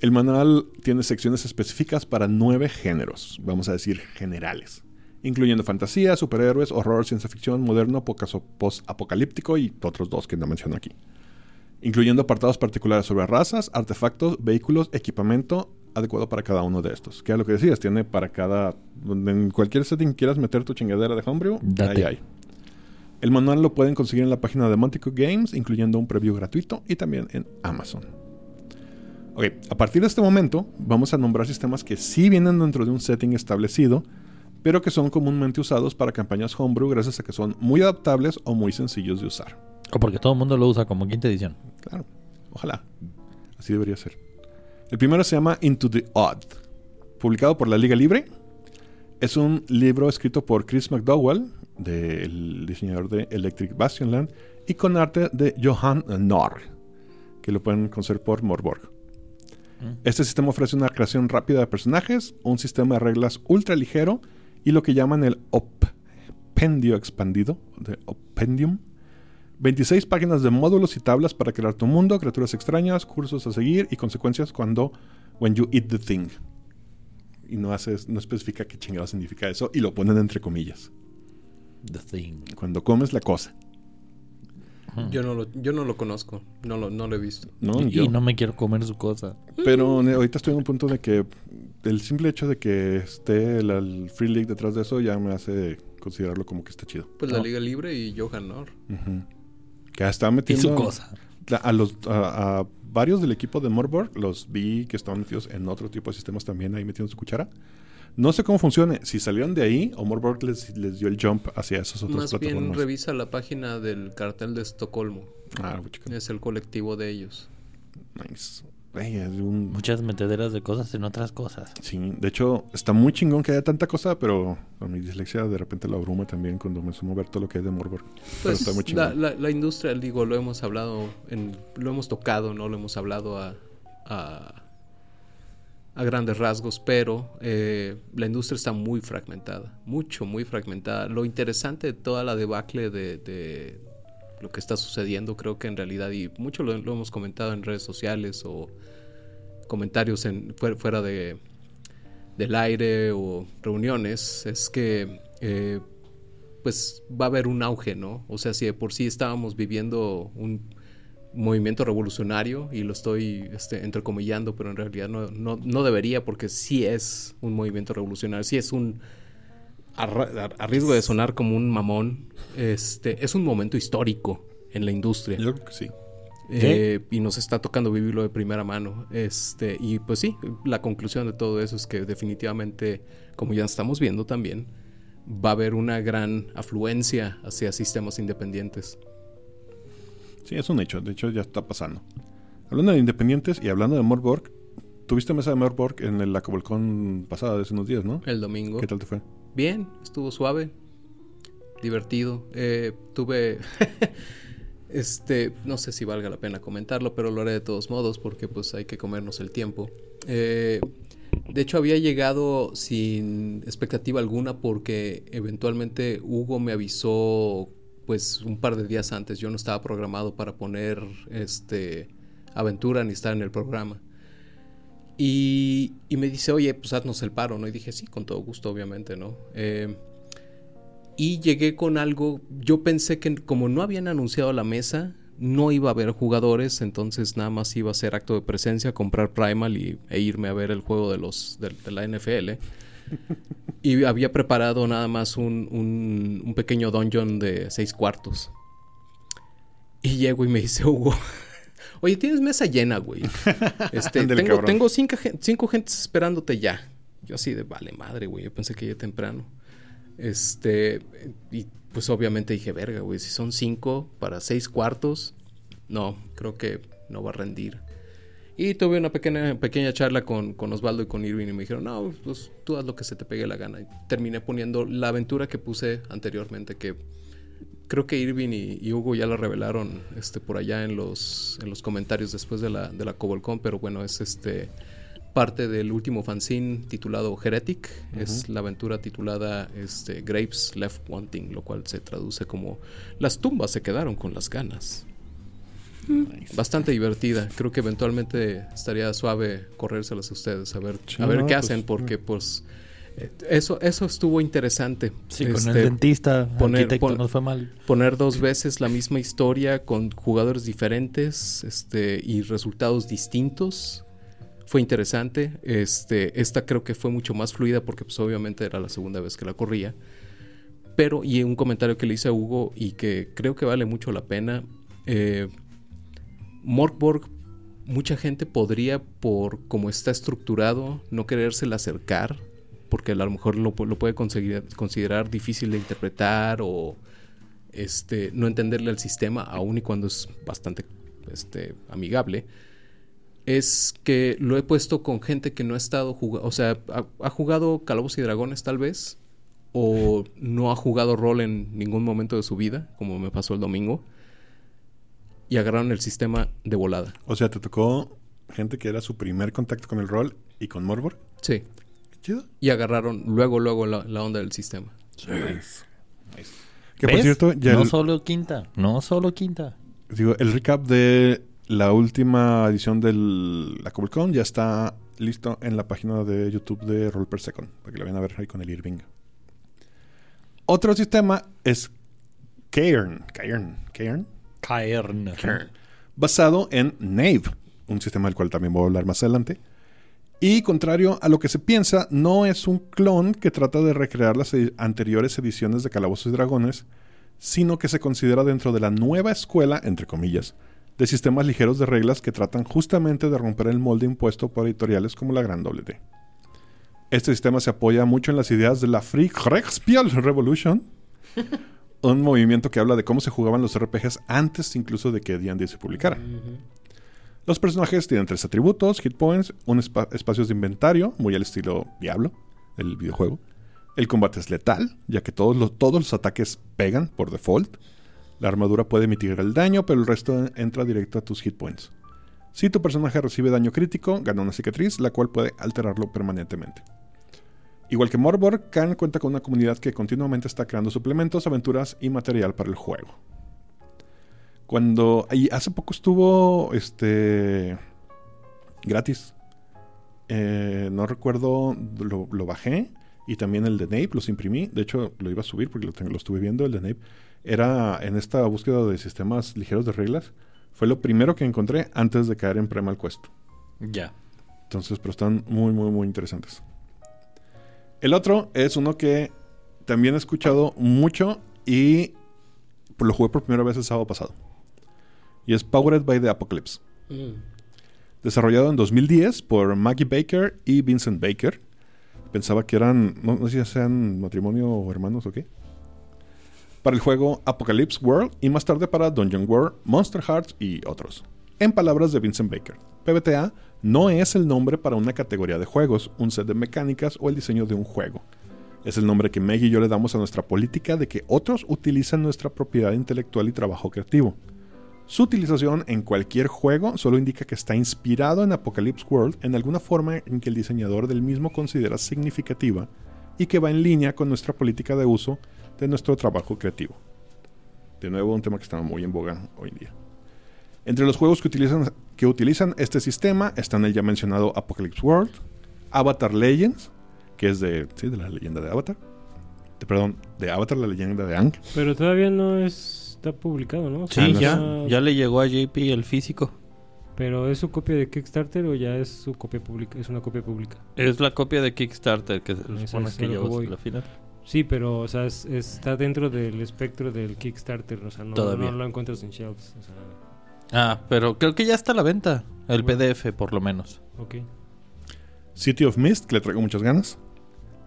El manual tiene secciones específicas para nueve géneros, vamos a decir generales, incluyendo fantasía, superhéroes, horror, ciencia ficción, moderno, post-apocalíptico y otros dos que no menciono aquí. Incluyendo apartados particulares sobre razas, artefactos, vehículos, equipamiento adecuado para cada uno de estos. Que es lo que decías, tiene para cada... En cualquier setting que quieras meter tu chingadera de Homebrew, Date. ahí hay. El manual lo pueden conseguir en la página de Montico Games, incluyendo un preview gratuito y también en Amazon. Ok, a partir de este momento vamos a nombrar sistemas que sí vienen dentro de un setting establecido, pero que son comúnmente usados para campañas homebrew gracias a que son muy adaptables o muy sencillos de usar. O porque todo el mundo lo usa como quinta edición. Claro, ojalá. Así debería ser. El primero se llama Into the Odd, publicado por la Liga Libre. Es un libro escrito por Chris McDowell, del diseñador de Electric Bastionland, y con arte de Johan Norr, que lo pueden conocer por Morborg. Este sistema ofrece una creación rápida de personajes, un sistema de reglas ultra ligero y lo que llaman el Oppendio expandido, de Oppendium. 26 páginas de módulos y tablas para crear tu mundo, criaturas extrañas, cursos a seguir y consecuencias cuando when you eat the thing. Y no haces, no especifica qué chingado significa eso y lo ponen entre comillas. The Thing. Cuando comes la cosa. Yo no lo, yo no lo conozco, no lo, no lo he visto. No, y, yo. y no me quiero comer su cosa. Pero ne- ahorita estoy en un punto de que el simple hecho de que esté el, el Free League detrás de eso ya me hace considerarlo como que está chido. Pues la No. Liga Libre y Johan Nor. Que está Y metiendo su cosa. a los a, a varios del equipo de Morborg los vi que estaban metidos en otro tipo de sistemas también ahí metiendo su cuchara. No sé cómo funcione, si salieron de ahí o Morborg les, les dio el jump hacia esas otras Más bien plataformas. revisa la página del cartel de Estocolmo. ah. Es el colectivo de ellos. Nice. Ey, es un- Muchas metederas de cosas en otras cosas. Sí, de hecho está muy chingón que haya tanta cosa, pero con mi dislexia de repente la abruma también cuando me sumo a ver todo lo que hay de Morborg. Pues está muy la, chingón. la- la industria, digo, lo hemos hablado, en, lo hemos tocado, no lo hemos hablado a, a, a grandes rasgos, pero eh, la industria está muy fragmentada, mucho, muy fragmentada. Lo interesante de toda la debacle de, lo que está sucediendo, creo que en realidad, y mucho lo, hemos comentado en redes sociales o comentarios en, fuera, fuera de, del aire o reuniones, es que eh, pues va a haber un auge, ¿no? O sea, si de por sí estábamos viviendo un movimiento revolucionario y lo estoy este, entrecomillando, pero en realidad no, no, no debería porque sí es un movimiento revolucionario, sí es un, a, ra- a- a riesgo de sonar como un mamón, este, es un momento histórico en la industria. Yo creo que sí. Eh, y nos está tocando vivirlo de primera mano. Este, y pues sí, la conclusión de todo eso es que definitivamente, como ya estamos viendo también, va a haber una gran afluencia hacia sistemas independientes. Sí, es un hecho. De hecho, ya está pasando. Hablando de independientes y hablando de Morborg, tuviste mesa de Morborg en el Acabolcón pasada de hace unos días, ¿no? El domingo. ¿Qué tal te fue? Bien, estuvo suave, divertido. Eh, tuve, este, no sé si valga la pena comentarlo, pero lo haré de todos modos porque pues hay que comernos el tiempo. Eh, de hecho, había llegado sin expectativa alguna porque eventualmente Hugo me avisó pues un par de días antes. Yo no estaba programado para poner este aventura ni estar en el programa. Y, y me dice, oye, pues haznos el paro, ¿no? Y dije, sí, con todo gusto, obviamente, ¿no? Eh, y llegué con algo, yo pensé que como no habían anunciado la mesa, no iba a haber jugadores, entonces nada más iba a ser acto de presencia, comprar Primal y, e irme a ver el juego de, los, de, de la NFL. y había preparado nada más un, un, un pequeño dungeon de seis cuartos. Y llego y me dice Hugo, oye, tienes mesa llena, güey. Este, tengo, tengo cinco, cinco gentes esperándote ya. Yo así de, vale madre, güey. Yo pensé que ya temprano. Este, y pues obviamente dije, verga, güey, si son cinco para seis cuartos, no, creo que no va a rendir. Y tuve una pequeña, pequeña charla con, con Osvaldo y con Irving y me dijeron, no, pues tú haz lo que se te pegue la gana. Y terminé poniendo la aventura que puse anteriormente, que creo que Irving y, y Hugo ya la revelaron este, por allá en los, en los comentarios después de la, de la Cobolcon, pero bueno, es este parte del último fanzine titulado Heretic. Es la aventura titulada este, Grapes Left Wanting, lo cual se traduce como Las tumbas se quedaron con las ganas. Bastante divertida. Creo que eventualmente estaría suave corrérselas a ustedes, a ver, Sí, a ver no, qué pues, hacen, porque pues eh, eso, eso estuvo interesante. Sí, con Este, el dentista, poner- arquitecto pon- nos fue mal. poner dos veces la misma historia con jugadores diferentes este, y resultados distintos. Fue interesante. Este, esta creo que fue mucho más fluida porque pues, obviamente era la segunda vez que la corría. Pero, y un comentario que le hice a Hugo y que creo que vale mucho la pena. Eh, Morkborg, mucha gente podría, por cómo está estructurado, no querérsela acercar. Porque a lo mejor lo, pu- lo puede conseguir- considerar difícil de interpretar o este, no entenderle al sistema, aun y cuando es bastante este, amigable, es que lo he puesto con gente que no ha estado jugando, o sea, ha, ha jugado Calabozos y Dragones tal vez, o no ha jugado rol en ningún momento de su vida, como me pasó el domingo, y agarraron el sistema de volada. O sea, te tocó gente que era su primer contacto con el rol y con Morbor. Sí, Qué chido. y agarraron luego, luego la, la onda del sistema. Que por cierto, ya no el, solo quinta, no solo quinta. digo, el recap de la última edición de la Comic-Con ya está listo en la página de YouTube de Roll Per Second, para que lo vayan a ver ahí con el Irving. Otro sistema es Cairn. Cairn. Cairn. Caern. basado en Nave, un sistema del cual también voy a hablar más adelante. Y contrario a lo que se piensa, no es un clon que trata de recrear las edi- anteriores ediciones de Calabozos y Dragones, sino que se considera dentro de la nueva escuela, entre comillas, de sistemas ligeros de reglas que tratan justamente de romper el molde impuesto por editoriales como la Gran WD. Este sistema se apoya mucho en las ideas de la Free Recspiel Revolution, un movimiento que habla de cómo se jugaban los RPGs antes incluso de que D&D se publicara. Los personajes tienen tres atributos, hit points, un espa- espacios de inventario, muy al estilo Diablo, el videojuego. El combate es letal, ya que todos los, todos los ataques pegan por default. La armadura puede mitigar el daño, pero el resto entra directo a tus hit points. Si tu personaje recibe daño crítico, gana una cicatriz, la cual puede alterarlo permanentemente. Igual que Morbor, Khan cuenta con una comunidad que continuamente está creando suplementos, aventuras y material para el juego. Cuando y hace poco estuvo este gratis. Eh, no recuerdo, lo, lo bajé y también el de Nape los imprimí. De hecho, lo iba a subir porque lo estuve viendo. El de Nape era en esta búsqueda de sistemas ligeros de reglas. Fue lo primero que encontré antes de caer en Primal Quest. Ya. Entonces, pero están muy, muy, muy interesantes. El otro es uno que también he escuchado mucho y lo jugué por primera vez el sábado pasado. Y es Powered by the Apocalypse. Desarrollado en 2010 por Maggie Baker y Vincent Baker. Pensaba que eran, no, no sé si sean matrimonio o hermanos o qué. Para el juego Apocalypse World y más tarde para Dungeon World, Monster Hearts y otros. En palabras de Vincent Baker, PBTA no es el nombre para una categoría de juegos, un set de mecánicas o el diseño de un juego. Es el nombre que Meg y yo le damos a nuestra política de que otros utilizan nuestra propiedad intelectual y trabajo creativo. Su utilización en cualquier juego solo indica que está inspirado en Apocalypse World en alguna forma en que el diseñador del mismo considera significativa y que va en línea con nuestra política de uso de nuestro trabajo creativo. De nuevo, un tema que está muy en boga hoy en día. Entre los juegos que utilizan, que utilizan este sistema están el ya mencionado Apocalypse World, Avatar Legends, que es de, sí, de la leyenda de Avatar. De- perdón, de Avatar, la leyenda de Ang. Pero todavía no está publicado, ¿no? O Sí, no ya. está- Ya le llegó a JP el físico. Pero es su copia de Kickstarter o ya es su copia pública, es una copia pública. Es la copia de Kickstarter que se supone es que la final. Sí, pero o sea, es- está dentro del espectro del Kickstarter, o sea, no, Todavía. no lo encuentras en shelves, o sea, Ah, pero creo que ya está a la venta. El Bueno. PDF, por lo menos. ok. City of Mist, que le traigo muchas ganas.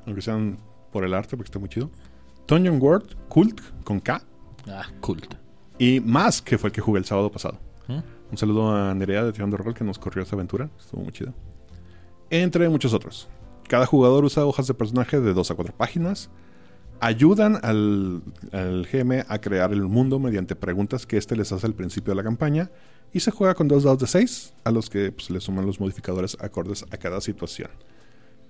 Aunque sean por el arte, porque está muy chido. Dungeon World, Cult, con K. Ah, cool. Y Mask, que fue el que jugué el sábado pasado. ¿Mm? Un saludo a Nerea de Tirando Rol que nos corrió esa aventura. Estuvo muy chido. Entre muchos otros. Cada jugador usa hojas de personaje de 2 a 4 páginas. Ayudan al, GM a crear el mundo mediante preguntas que éste les hace al principio de la campaña. Y se juega con dos dados de 6, a los que pues, le suman los modificadores acordes a cada situación.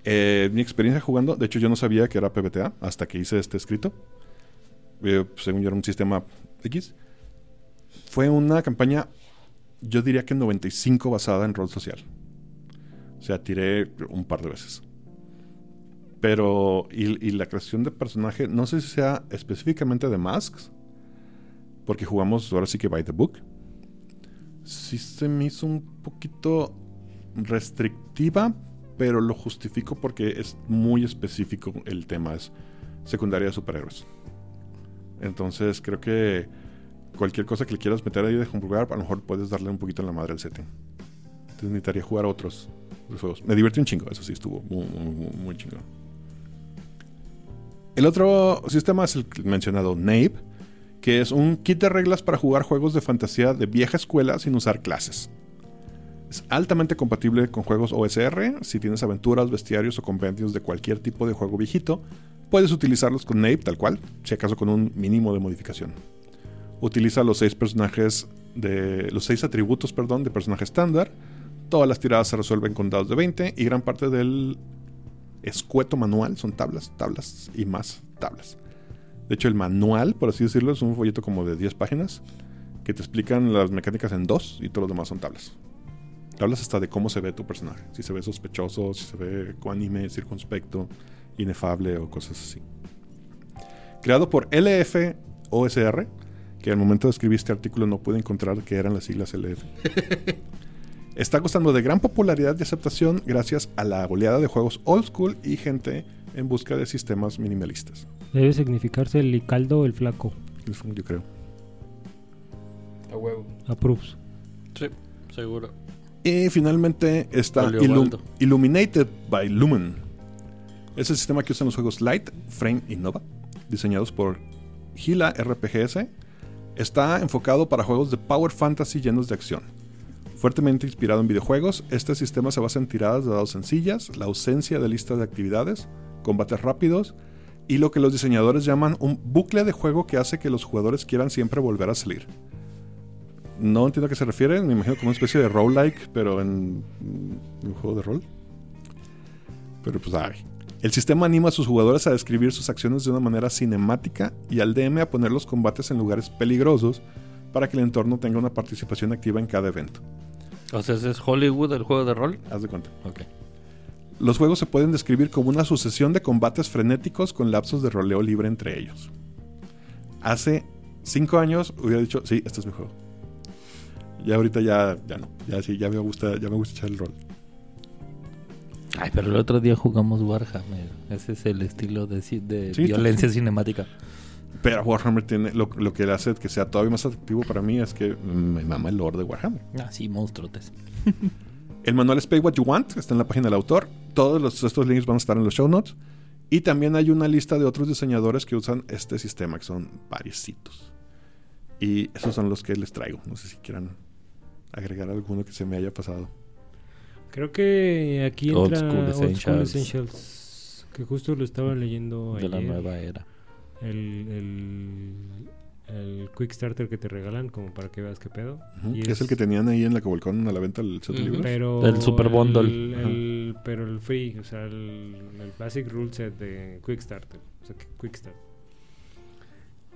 Eh, mi experiencia jugando, de hecho yo no sabía que era PBTA hasta que hice este escrito. Eh, según yo era un sistema X. Fue una campaña, yo diría que 95 basada en rol social. O sea, tiré un par de veces. Pero, y, la creación de personaje, no sé si sea específicamente de Masks, porque jugamos ahora sí que by the book. Sí se me hizo un poquito restrictiva, pero lo justifico porque es muy específico el tema, es secundaria de superhéroes. Entonces creo que cualquier cosa que le quieras meter ahí de jugar, a lo mejor puedes darle un poquito en la madre al setting. Entonces necesitaría jugar otros juegos. Me divertí un chingo, eso sí, estuvo muy, muy. El otro sistema es el mencionado Nape, que es un kit de reglas para jugar juegos de fantasía de vieja escuela sin usar clases. Es altamente compatible con juegos OSR. Si tienes aventuras, bestiarios o compendios de cualquier tipo de juego viejito, puedes utilizarlos con Nape tal cual, si acaso con un mínimo de modificación. Utiliza los seis personajes de los seis atributos, perdón, de personaje estándar. Todas las tiradas se resuelven con dados de 20 y gran parte del escueto manual son tablas, tablas y más tablas. De hecho, el manual, por así decirlo, es un folleto como de 10 páginas que te explican las mecánicas en dos y todo lo demás son tablas. Tablas hasta de cómo se ve tu personaje. Si se ve sospechoso, si se ve coanime, circunspecto, inefable o cosas así. Creado por LF OSR, que al momento de escribir este artículo no pude encontrar que eran las siglas LF. Está gozando de gran popularidad y aceptación gracias a la oleada de juegos old school y gente en busca de sistemas minimalistas. Debe significarse el Licaldo el flaco. Yo creo. A huevo. Approves. Sí, seguro. Y finalmente está. Illuminated by Lumen. Es el sistema que usan los juegos Light, Frame y Nova, diseñados por Gila RPGS. Está enfocado para juegos de Power Fantasy llenos de acción. Fuertemente inspirado en videojuegos, este sistema se basa en tiradas de dados sencillas, la ausencia de listas de actividades, combates rápidos y lo que los diseñadores llaman un bucle de juego que hace que los jugadores quieran siempre volver a salir. No entiendo a qué se refiere, me imagino como una especie de roguelike, pero en un juego de rol. Pero pues ay. El sistema anima a sus jugadores a describir sus acciones de una manera cinemática y al DM a poner los combates en lugares peligrosos para que el entorno tenga una participación activa en cada evento. O sea, ¿ese es Hollywood el juego de rol? Haz de cuenta. Ok. Los juegos se pueden describir como una sucesión de combates frenéticos con lapsos de roleo libre entre ellos. Hace cinco años hubiera dicho, sí, este es mi juego. Y ahorita ya, ya no. Ya sí, ya me gusta, ya me gusta echar el rol. Ay, pero el otro día jugamos Warhammer. Ese es el estilo de, de Sí, violencia cinemática. Pero Warhammer tiene lo, lo que le hace que sea todavía más atractivo para mí es que me mama el lore de Warhammer. Ah, sí, monstruotes. El manual es Pay What You Want, está en la página del autor. Todos los- estos links van a estar en los show notes. Y también hay una lista de otros diseñadores que usan este sistema, que son variecitos. Y esos son los que les traigo. No sé si quieran agregar alguno que se me haya pasado. Creo que aquí Old entra School Old School Essentials. Essentials, que justo lo estaba leyendo De la ayer. nueva era. El, el, el Quick Starter que te regalan como para que veas qué pedo. Y es el que tenían ahí en la Cobolcón a la venta el set de Ujú. libros. Pero El Super Bundle. el- el- pero el free, o sea, el, el basic rule set de Quick Starter. O sea, que Quick Start.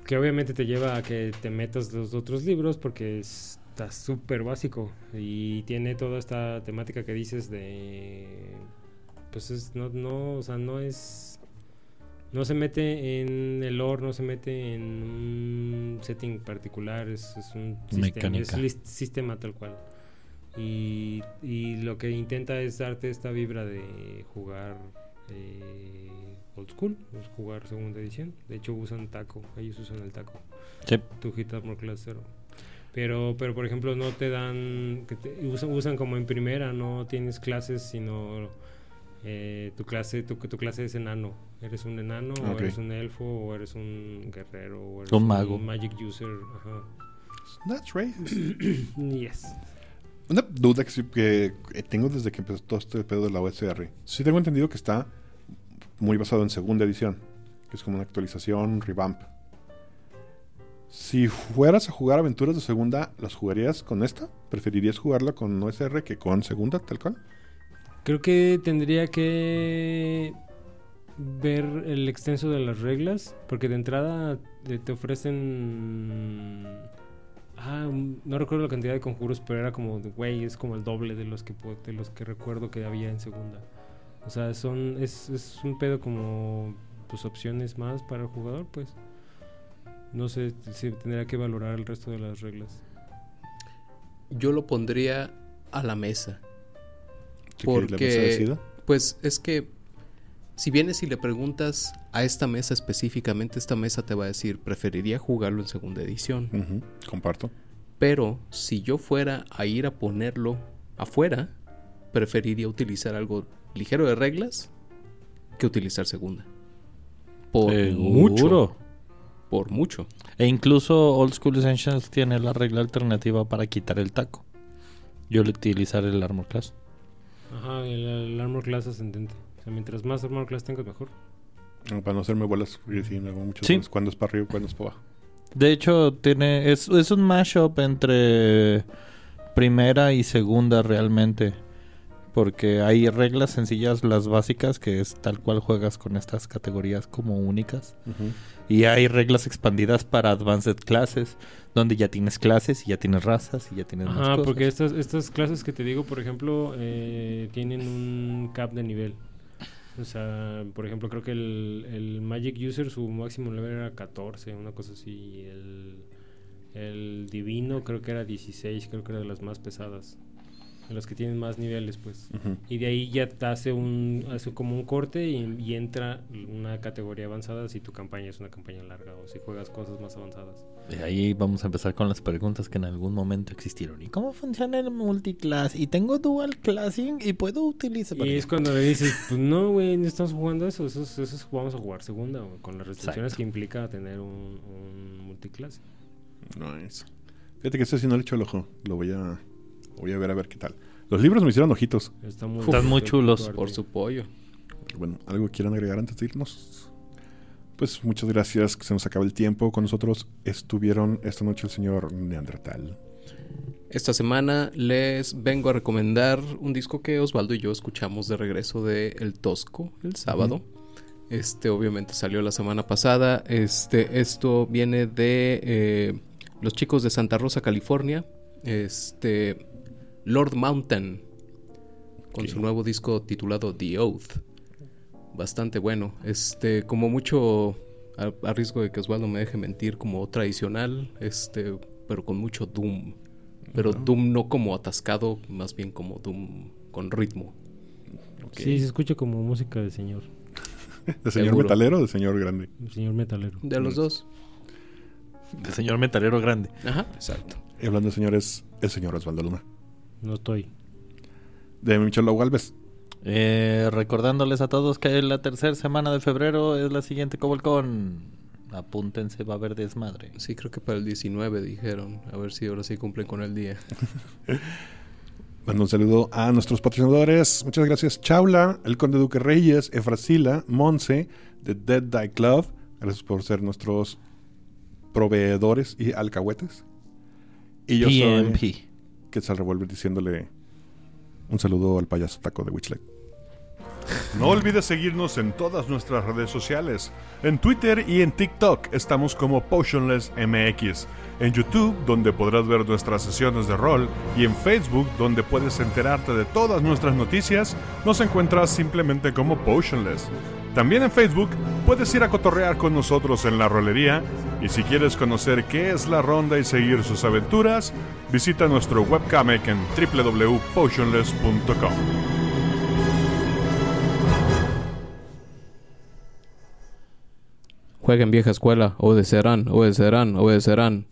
Que obviamente te lleva a que te metas los otros libros porque está súper básico. Y tiene toda esta temática que dices de. Pues es, no, no, o sea, no es. No se mete en el lore, no se mete en un setting particular, es, es un sistema, es sistema tal cual. Y, y lo que intenta es darte esta vibra de jugar eh, old school, es jugar segunda edición. De hecho usan taco, ellos usan el taco. Sí. Tu hit Armor Class 0. Pero, pero por ejemplo no te dan, que te- usan, usan como en primera, no tienes clases, sino eh, tu clase, tu, tu clase es enano. Eres un enano, o eres un elfo, o eres un guerrero, o eres Un mago. magic user. Ajá. That's racist. Yes. Una duda que, que tengo desde que empezó todo este pedo de la OSR. Sí tengo entendido que está muy basado en segunda edición. Que es como una actualización, revamp. Si fueras a jugar aventuras de segunda, ¿las jugarías con esta? ¿Preferirías jugarla con OSR que con segunda, tal cual? Creo que tendría que ver el extenso de las reglas, porque de entrada eh, te ofrecen... Ah, no recuerdo la cantidad de conjuros, pero era como, güey, es como el doble de los que de los que recuerdo que había en segunda. O sea, son es, es un pedo como pues opciones más para el jugador, pues. No sé si tendría que valorar el resto de las reglas. Yo lo pondría a la mesa. La mesa Porque, pues es que si vienes y le preguntas a esta mesa específicamente, esta mesa te va a decir, preferiría jugarlo en segunda edición. Comparto. Pero si yo fuera a ir a ponerlo afuera, preferiría utilizar algo ligero de reglas que utilizar segunda. Por mucho. Seguro. Por mucho. E incluso Old School Essentials tiene la regla alternativa para quitar el taco. Yo le utilizar el Armor Class. Ajá, el, el armor class ascendente. O sea, mientras más armor class tengas, mejor. No, Para no hacerme bolas, porque sí, me hago muchas Sí. bolas. Cuando es para arriba, cuando es para abajo. De hecho, tiene es, es un mashup entre primera y segunda realmente. Porque hay reglas sencillas, las básicas, que es tal cual juegas con estas categorías como únicas. Y hay reglas expandidas para Advanced Classes, donde ya tienes clases y ya tienes razas y ya tienes cosas. porque estas, estas clases que te digo, por ejemplo, eh, tienen un cap de nivel. O sea, por ejemplo, creo que el, el Magic User, su máximo nivel era 14, una cosa así. y El, el Divino creo que era 16, creo que era de las más pesadas. Las que tienen más niveles, pues. Ujú. Y de ahí ya te hace un hace como un corte y, y entra una categoría avanzada si tu campaña es una campaña larga o si juegas cosas más avanzadas. De ahí vamos a empezar con las preguntas que en algún momento existieron. ¿Y cómo funciona el multiclass? Y tengo dual classing y puedo utilizar... Y es cuando le dices, pues no, güey, no estamos jugando eso, eso, es- eso es- vamos a jugar segunda, güey, con las restricciones Exacto. que implica tener un, un multiclase. Nice. Fíjate que este sí no le echo el ojo. Lo voy a, voy a ver a ver qué tal. Los libros me hicieron ojitos. Está muy Están muy chulos. puto Por su pollo. Bueno, ¿algo quieran agregar antes de irnos? Pues muchas gracias, que se nos acaba el tiempo. Con nosotros estuvieron esta noche el señor Neandertal. Esta semana les vengo a recomendar un disco que Osvaldo y yo escuchamos de regreso de El Tosco el sábado. Este obviamente salió la semana pasada. Este, esto viene de eh, los chicos de Santa Rosa, California. Este Lord Mountain con su nuevo disco titulado The Oath. Bastante bueno. Este, como mucho a, a riesgo de que Osvaldo me deje mentir, como tradicional, este, pero con mucho doom. Pero doom no como atascado, más bien como doom con ritmo. Ok. Sí, se escucha como música de señor, ¿De señor seguro. metalero o de señor grande? señor metalero. De los dos. De señor metalero grande. Ajá, exacto. Y hablando de señores, el señor Osvaldo Luna. No estoy. De Michelo Galvez. Eh, recordándoles a todos que la tercera semana de febrero es la siguiente Cobolcon. Apúntense, va a haber desmadre. Sí, creo que para el 19 dijeron. A ver si ahora sí cumplen con el día. Mando un saludo a nuestros patrocinadores. Muchas gracias, Chaula, el Conde Duque Reyes, Efrasila, Monse, de Dead Die Club. Gracias por ser nuestros proveedores y alcahuetes. Y yo PMP. soy Quetzal Revolver diciéndole un saludo al payaso taco de Witchlet. No olvides seguirnos en todas nuestras redes sociales. En Twitter y en TikTok estamos como Potionless MX. En YouTube, donde podrás ver nuestras sesiones de rol. Y en Facebook, donde puedes enterarte de todas nuestras noticias, nos encuentras simplemente como Potionless. También en Facebook puedes ir a cotorrear con nosotros en la rolería. Y si quieres conocer qué es la ronda y seguir sus aventuras, visita nuestro webcomic en www.potionless.com. Jueguen vieja escuela, obedecerán, obedecerán, obedecerán.